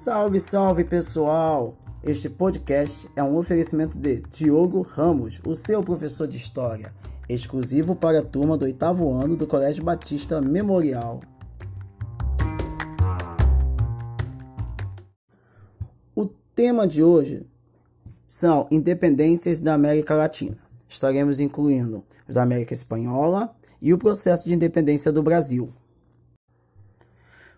Salve, salve pessoal! Este podcast é um oferecimento de Diogo Ramos, o seu professor de História, exclusivo para a turma do oitavo ano do Colégio Batista Memorial. O tema de hoje são independências da América Latina. Estaremos incluindo os da América Espanhola e o processo de independência do Brasil.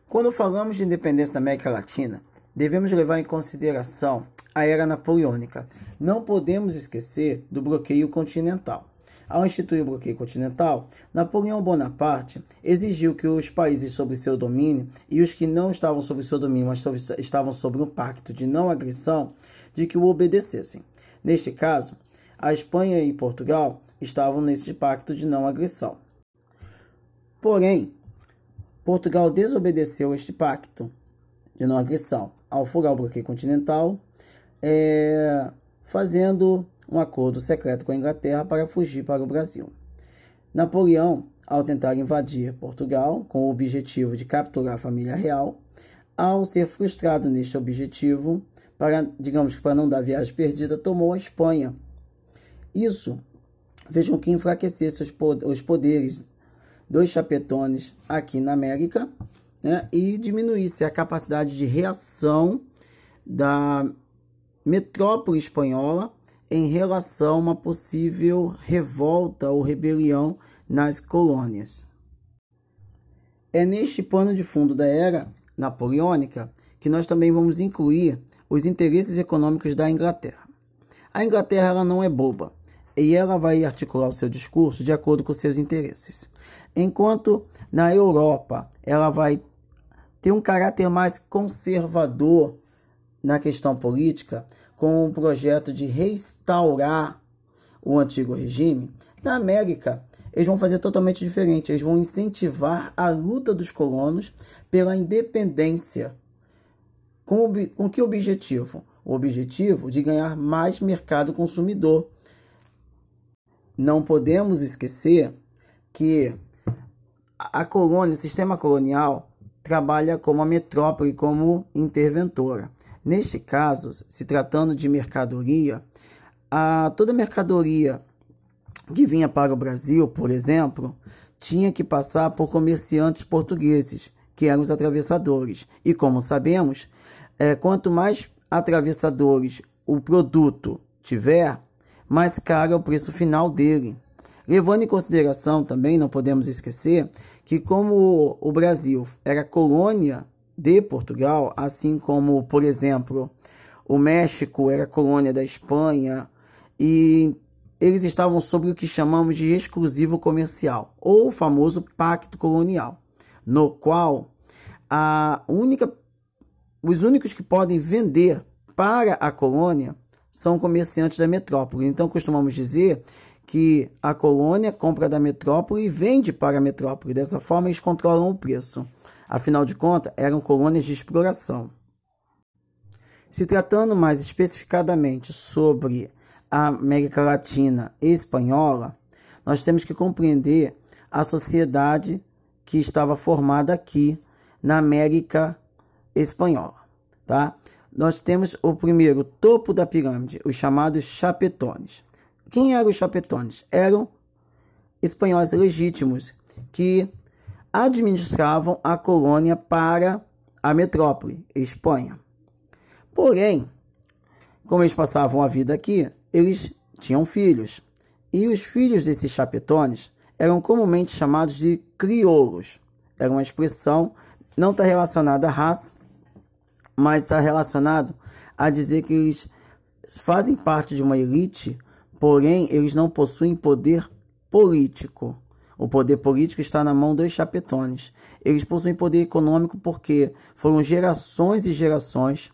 Quando falamos de independência da América Latina, devemos levar em consideração a era napoleônica. Não podemos esquecer do bloqueio continental. Ao instituir o bloqueio continental, Napoleão Bonaparte exigiu que os países sob seu domínio e os que não estavam sob seu domínio, mas sobre, estavam sob um pacto de não agressão, de que o obedecessem. Neste caso, a Espanha e Portugal estavam nesse pacto de não agressão. Porém, Portugal desobedeceu este pacto de não agressão ao furar o bloqueio continental, é, fazendo um acordo secreto com a Inglaterra para fugir para o Brasil. Napoleão, ao tentar invadir Portugal com o objetivo de capturar a família real, ao ser frustrado neste objetivo, para, digamos que para não dar viagem perdida, tomou a Espanha. Isso fez com que enfraquecesse os poderes dos chapetones aqui na América né, e diminuísse a capacidade de reação da metrópole espanhola em relação a uma possível revolta ou rebelião nas colônias. É neste pano de fundo da era napoleônica que nós também vamos incluir os interesses econômicos da Inglaterra. A Inglaterra ela não é boba e ela vai articular o seu discurso de acordo com seus interesses. Enquanto na Europa ela vai ter um caráter mais conservador na questão política, com o projeto de restaurar o antigo regime, na América eles vão fazer totalmente diferente. Eles vão incentivar a luta dos colonos pela independência. Com, com que objetivo? O objetivo de ganhar mais mercado consumidor. Não podemos esquecer que a colônia, o sistema colonial, trabalha como a metrópole, como interventora. Neste caso, se tratando de mercadoria, a, toda mercadoria que vinha para o Brasil, por exemplo, tinha que passar por comerciantes portugueses, que eram os atravessadores. E como sabemos, é, quanto mais atravessadores o produto tiver, mais caro é o preço final dele. Levando em consideração também, não podemos esquecer, que como o Brasil era colônia de Portugal, assim como, por exemplo, o México era colônia da Espanha, e eles estavam sob o que chamamos de exclusivo comercial, ou o famoso pacto colonial, no qual a única, os únicos que podem vender para a colônia são comerciantes da metrópole. Então costumamos dizer que a colônia compra da metrópole e vende para a metrópole. Dessa forma, eles controlam o preço. Afinal de contas, eram colônias de exploração. Se tratando mais especificadamente sobre a América Latina e Espanhola, nós temos que compreender a sociedade que estava formada aqui na América Espanhola, tá? Nós temos o primeiro topo da pirâmide, os chamados chapetones. Quem eram os chapetones? Eram espanhóis legítimos que administravam a colônia para a metrópole, Espanha. Porém, como eles passavam a vida aqui, eles tinham filhos. E os filhos desses chapetones eram comumente chamados de crioulos. Era uma expressão não está relacionada à raça, mas está relacionado a dizer que eles fazem parte de uma elite Porém, eles não possuem poder político. O poder político está na mão dos chapetones. Eles possuem poder econômico porque foram gerações e gerações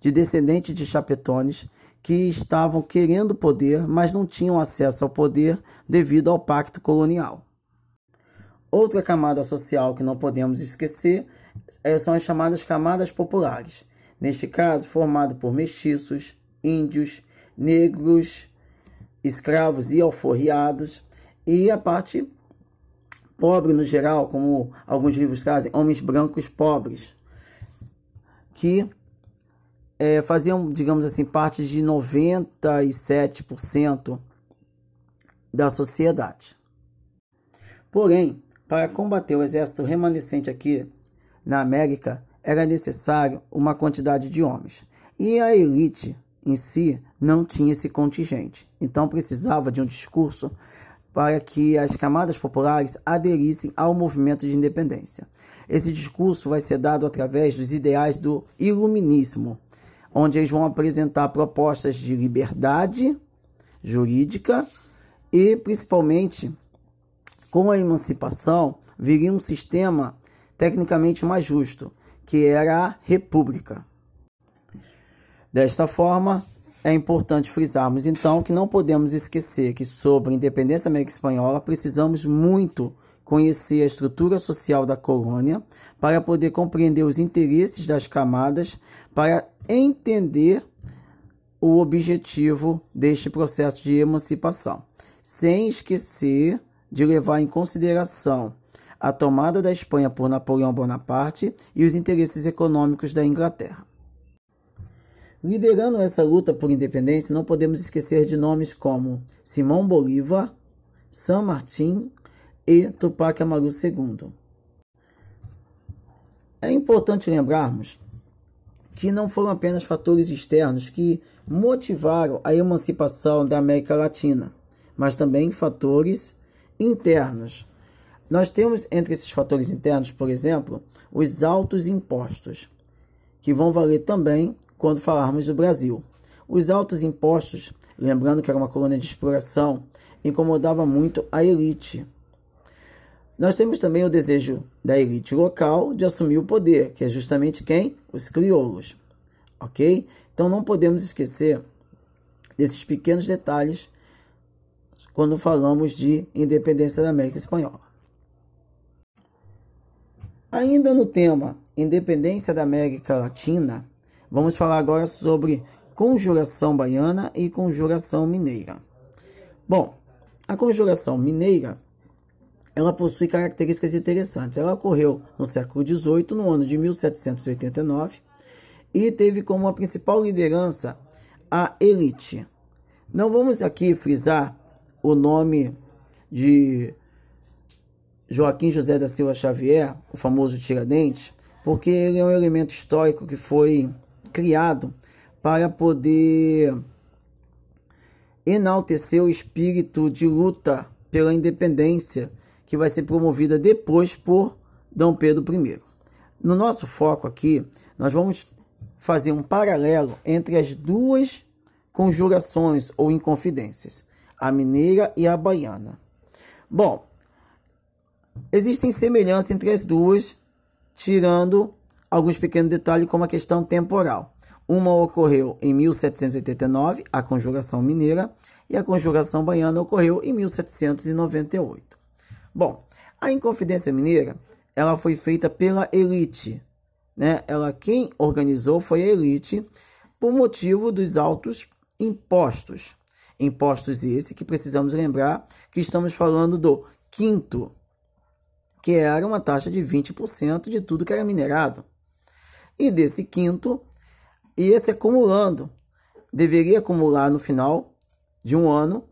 de descendentes de chapetones que estavam querendo poder, mas não tinham acesso ao poder devido ao pacto colonial. Outra camada social que não podemos esquecer é, são as chamadas camadas populares. Neste caso, formado por mestiços, índios, negros, escravos e alforriados, e a parte pobre no geral, como alguns livros trazem, homens brancos pobres, que é, faziam, digamos assim, parte de 97% da sociedade. Porém, para combater o exército remanescente aqui na América, era necessário uma quantidade de homens. E a elite em si não tinha esse contingente. Então precisava de um discurso para que as camadas populares aderissem ao movimento de independência. Esse discurso vai ser dado através dos ideais do iluminismo, onde eles vão apresentar propostas de liberdade jurídica e, principalmente, com a emancipação, viria um sistema tecnicamente mais justo, que era a república. Desta forma, é importante frisarmos então que não podemos esquecer que sobre a independência América Espanhola precisamos muito conhecer a estrutura social da colônia para poder compreender os interesses das camadas, para entender o objetivo deste processo de emancipação, sem esquecer de levar em consideração a tomada da Espanha por Napoleão Bonaparte e os interesses econômicos da Inglaterra. Liderando essa luta por independência, não podemos esquecer de nomes como Simão Bolívar, San Martín e Tupac Amaru II. É importante lembrarmos que não foram apenas fatores externos que motivaram a emancipação da América Latina, mas também fatores internos. Nós temos entre esses fatores internos, por exemplo, os altos impostos, que vão valer também quando falarmos do Brasil. Os altos impostos, lembrando que era uma colônia de exploração, incomodava muito a elite. Nós temos também o desejo da elite local de assumir o poder, que é justamente quem? Os crioulos. Ok? Então não podemos esquecer desses pequenos detalhes quando falamos de independência da América Espanhola. Ainda no tema independência da América Latina, vamos falar agora sobre conjuração baiana e conjuração mineira. Bom, a conjuração mineira ela possui características interessantes. Ela ocorreu no século XVIII, no ano de 1789, e teve como a principal liderança a elite. Não vamos aqui frisar o nome de Joaquim José da Silva Xavier, o famoso Tiradentes, porque ele é um elemento histórico que foi criado para poder enaltecer o espírito de luta pela independência que vai ser promovida depois por Dom Pedro I. No nosso foco aqui, nós vamos fazer um paralelo entre as duas conjurações ou inconfidências, a mineira e a baiana. Bom, existem semelhanças entre as duas, tirando alguns pequenos detalhes, como a questão temporal. Uma ocorreu em 1789, a conjuração mineira, e a conjuração baiana ocorreu em 1798. Bom, a Inconfidência Mineira, ela foi feita pela elite, né? Ela quem organizou foi a elite por motivo dos altos impostos. Impostos esse que precisamos lembrar que estamos falando do quinto, que era uma taxa de 20% de tudo que era minerado. E desse quinto, esse acumulando, deveria acumular no final de um ano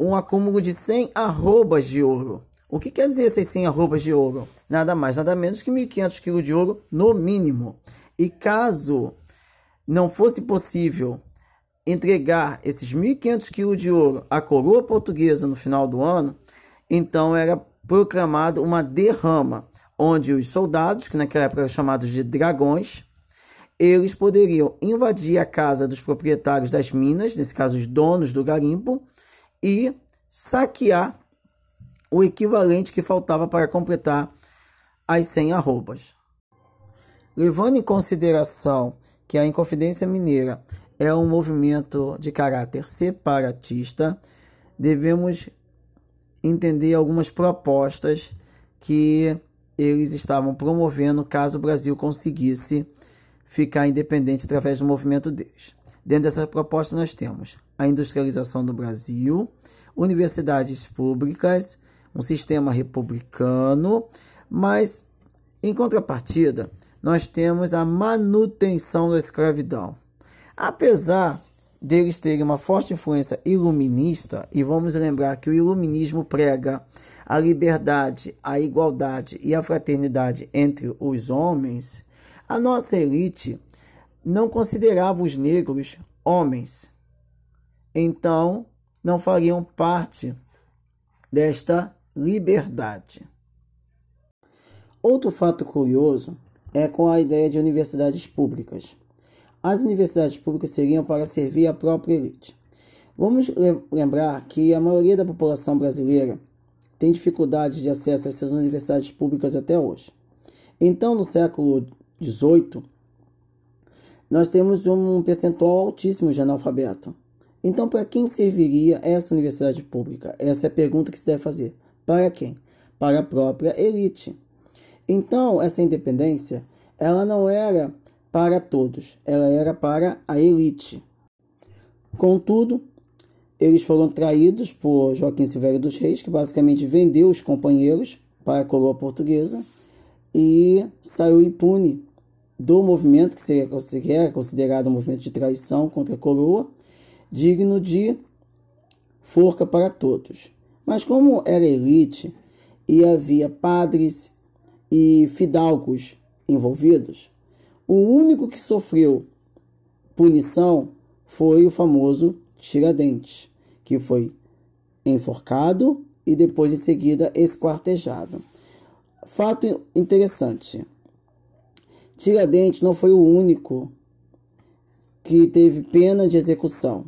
um acúmulo de 100 arrobas de ouro. O que quer dizer esses 100 arrobas de ouro? Nada mais, nada menos que 1.500 quilos de ouro no mínimo. E caso não fosse possível entregar esses 1.500 quilos de ouro à coroa portuguesa no final do ano, então era proclamado uma derrama, onde os soldados, que naquela época eram chamados de dragões, eles poderiam invadir a casa dos proprietários das minas, nesse caso os donos do garimpo, e saquear o equivalente que faltava para completar as 100 arrobas. Levando em consideração que a Inconfidência Mineira é um movimento de caráter separatista, devemos entender algumas propostas que eles estavam promovendo caso o Brasil conseguisse ficar independente através do movimento deles. Dentro dessa proposta nós temos a industrialização do Brasil, universidades públicas, um sistema republicano, mas em contrapartida, nós temos a manutenção da escravidão. Apesar deles terem uma forte influência iluminista, e vamos lembrar que o iluminismo prega a liberdade, a igualdade e a fraternidade entre os homens, a nossa elite não considerava os negros homens. Então, não fariam parte desta liberdade. Outro fato curioso é com a ideia de universidades públicas. As universidades públicas seriam para servir a própria elite. Vamos lembrar que a maioria da população brasileira tem dificuldade de acesso a essas universidades públicas até hoje. Então, no século XVIII, nós temos um percentual altíssimo de analfabeto. Então, para quem serviria essa universidade pública? Essa é a pergunta que se deve fazer. Para quem? Para a própria elite. Então, essa independência, ela não era para todos, ela era para a elite. Contudo, eles foram traídos por Joaquim Silvério dos Reis, que basicamente vendeu os companheiros para a coroa portuguesa e saiu impune do movimento que seria considerado um movimento de traição contra a coroa, digno de forca para todos. Mas como era elite e havia padres e fidalgos envolvidos, o único que sofreu punição foi o famoso Tiradentes, que foi enforcado e depois em seguida esquartejado. Fato interessante: Tiradentes não foi o único que teve pena de execução.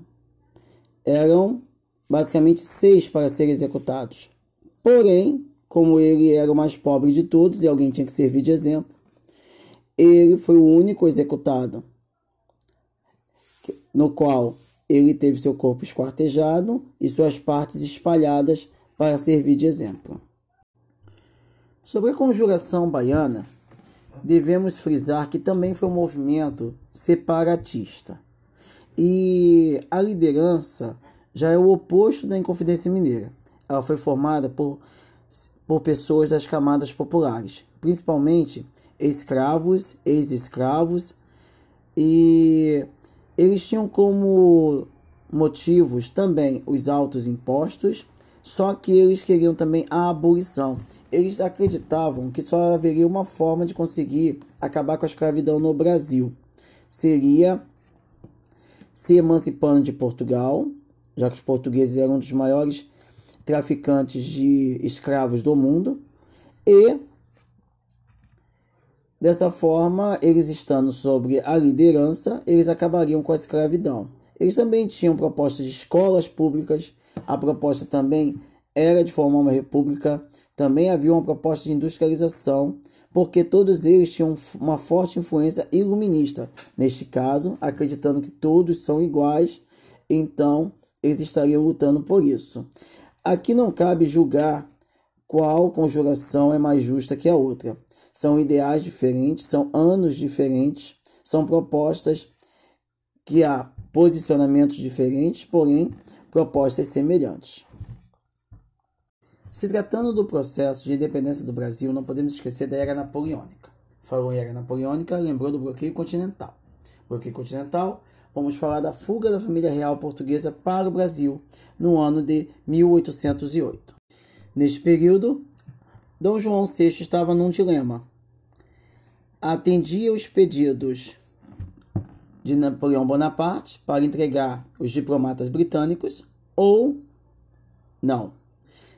Eram basicamente seis para serem executados. Porém, como ele era o mais pobre de todos e alguém tinha que servir de exemplo, ele foi o único executado, no qual ele teve seu corpo esquartejado e suas partes espalhadas para servir de exemplo. Sobre a conjuração baiana, devemos frisar que também foi um movimento separatista. E a liderança já é o oposto da Inconfidência Mineira. Ela foi formada por, por pessoas das camadas populares, principalmente escravos, ex-escravos e eles tinham como motivos também os altos impostos, só que eles queriam também a abolição. Eles acreditavam que só haveria uma forma de conseguir acabar com a escravidão no Brasil. Seria se emancipando de Portugal, já que os portugueses eram um dos maiores traficantes de escravos do mundo, e Dessa forma, eles estando sobre a liderança, eles acabariam com a escravidão. Eles também tinham propostas de escolas públicas, a proposta também era de formar uma república, também havia uma proposta de industrialização, porque todos eles tinham uma forte influência iluminista. Neste caso, acreditando que todos são iguais, então eles estariam lutando por isso. Aqui não cabe julgar qual conjugação é mais justa que a outra. São ideais diferentes, são anos diferentes, são propostas que há posicionamentos diferentes, porém propostas semelhantes. Se tratando do processo de independência do Brasil, não podemos esquecer da Era Napoleônica. Falou em Era Napoleônica, lembrou do bloqueio continental. Bloqueio continental, vamos falar da fuga da família real portuguesa para o Brasil no ano de 1808. Neste período, Dom João VI estava num dilema. Atendia os pedidos de Napoleão Bonaparte para entregar os diplomatas britânicos ou não.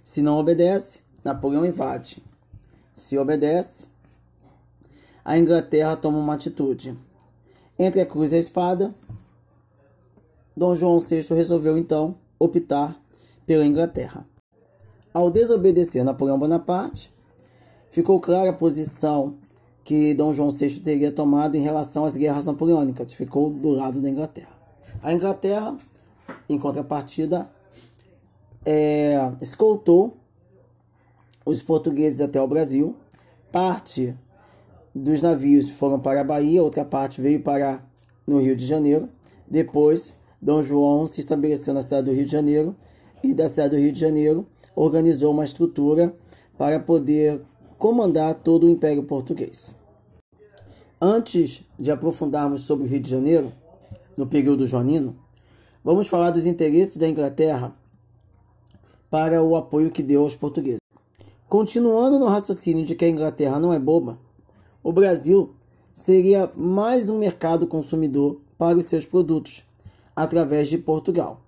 Se não obedece, Napoleão invade. Se obedece, a Inglaterra toma uma atitude. Entre a cruz e a espada, Dom João VI resolveu então optar pela Inglaterra. Ao desobedecer Napoleão Bonaparte, ficou clara a posição que Dom João VI teria tomado em relação às guerras napoleônicas, ficou do lado da Inglaterra. A Inglaterra, em contrapartida, é, escoltou os portugueses até o Brasil. Parte dos navios foram para a Bahia, outra parte veio para no Rio de Janeiro. Depois, Dom João se estabeleceu na cidade do Rio de Janeiro e da cidade do Rio de Janeiro organizou uma estrutura para poder comandar todo o Império Português. Antes de aprofundarmos sobre o Rio de Janeiro, no período joanino, vamos falar dos interesses da Inglaterra para o apoio que deu aos portugueses. Continuando no raciocínio de que a Inglaterra não é boba, o Brasil seria mais um mercado consumidor para os seus produtos através de Portugal,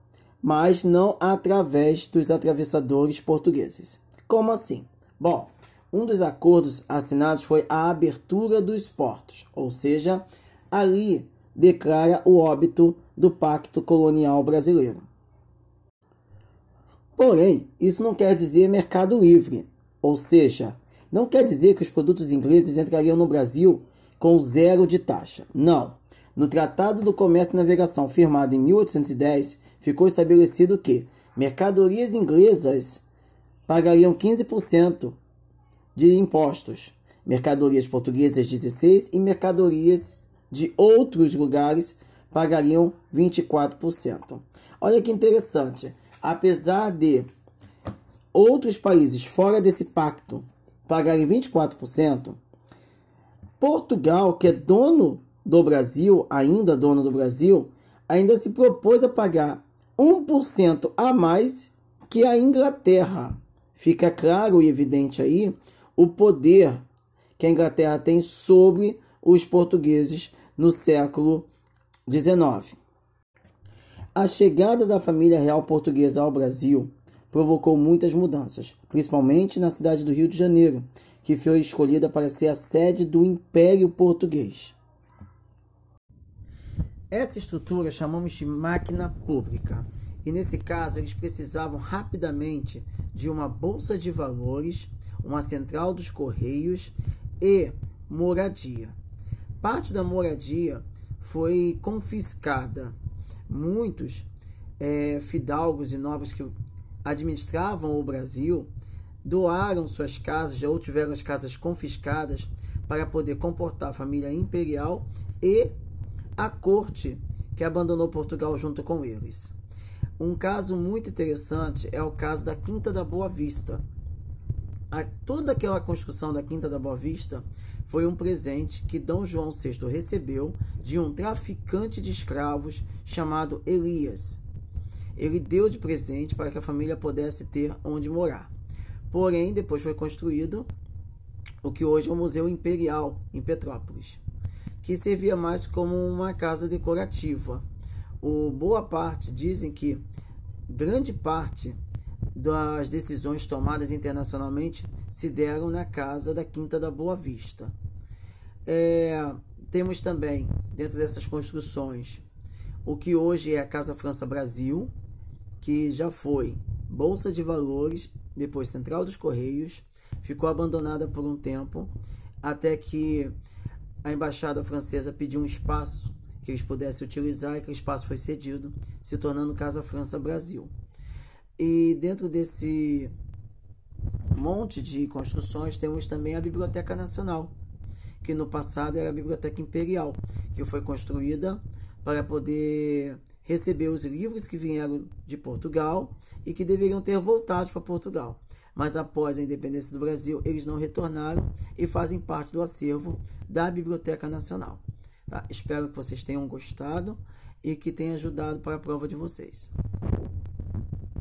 mas não através dos atravessadores portugueses. Como assim? Bom, um dos acordos assinados foi a abertura dos portos, ou seja, ali declara o óbito do Pacto Colonial Brasileiro. Porém, isso não quer dizer mercado livre, ou seja, não quer dizer que os produtos ingleses entrariam no Brasil com zero de taxa. Não. No Tratado do Comércio e Navegação, firmado em 1810, ficou estabelecido que mercadorias inglesas pagariam 15% de impostos, mercadorias portuguesas 16% e mercadorias de outros lugares pagariam 24%. Olha que interessante, apesar de outros países fora desse pacto pagarem 24%, Portugal, que é dono do Brasil, ainda dono do Brasil, ainda se propôs a pagar 1% a mais que a Inglaterra. Fica claro e evidente aí o poder que a Inglaterra tem sobre os portugueses no século XIX. A chegada da família real portuguesa ao Brasil provocou muitas mudanças, principalmente na cidade do Rio de Janeiro, que foi escolhida para ser a sede do Império Português. Essa estrutura chamamos de máquina pública, e nesse caso eles precisavam rapidamente de uma bolsa de valores uma central dos correios e moradia. Parte da moradia foi confiscada. Muitos é, fidalgos e nobres que administravam o Brasil doaram suas casas ou tiveram as casas confiscadas para poder comportar a família imperial e a corte que abandonou Portugal junto com eles. Um caso muito interessante é o caso da Quinta da Boa Vista, a, toda aquela construção da Quinta da Boa Vista foi um presente que Dom João VI recebeu de um traficante de escravos chamado Elias. Ele deu de presente para que a família pudesse ter onde morar. Porém, depois foi construído o que hoje é o Museu Imperial, em Petrópolis, que servia mais como uma casa decorativa. O, boa parte dizem que grande parte das decisões tomadas internacionalmente se deram na casa da Quinta da Boa Vista. É, temos também, dentro dessas construções, o que hoje é a Casa França Brasil, que já foi Bolsa de Valores, depois Central dos Correios, ficou abandonada por um tempo, até que a embaixada francesa pediu um espaço que eles pudessem utilizar e que o espaço foi cedido, se tornando Casa França Brasil. E dentro desse monte de construções temos também a Biblioteca Nacional, que no passado era a Biblioteca Imperial, que foi construída para poder receber os livros que vieram de Portugal e que deveriam ter voltado para Portugal. Mas após a independência do Brasil, eles não retornaram e fazem parte do acervo da Biblioteca Nacional. Tá? Espero que vocês tenham gostado e que tenha ajudado para a prova de vocês.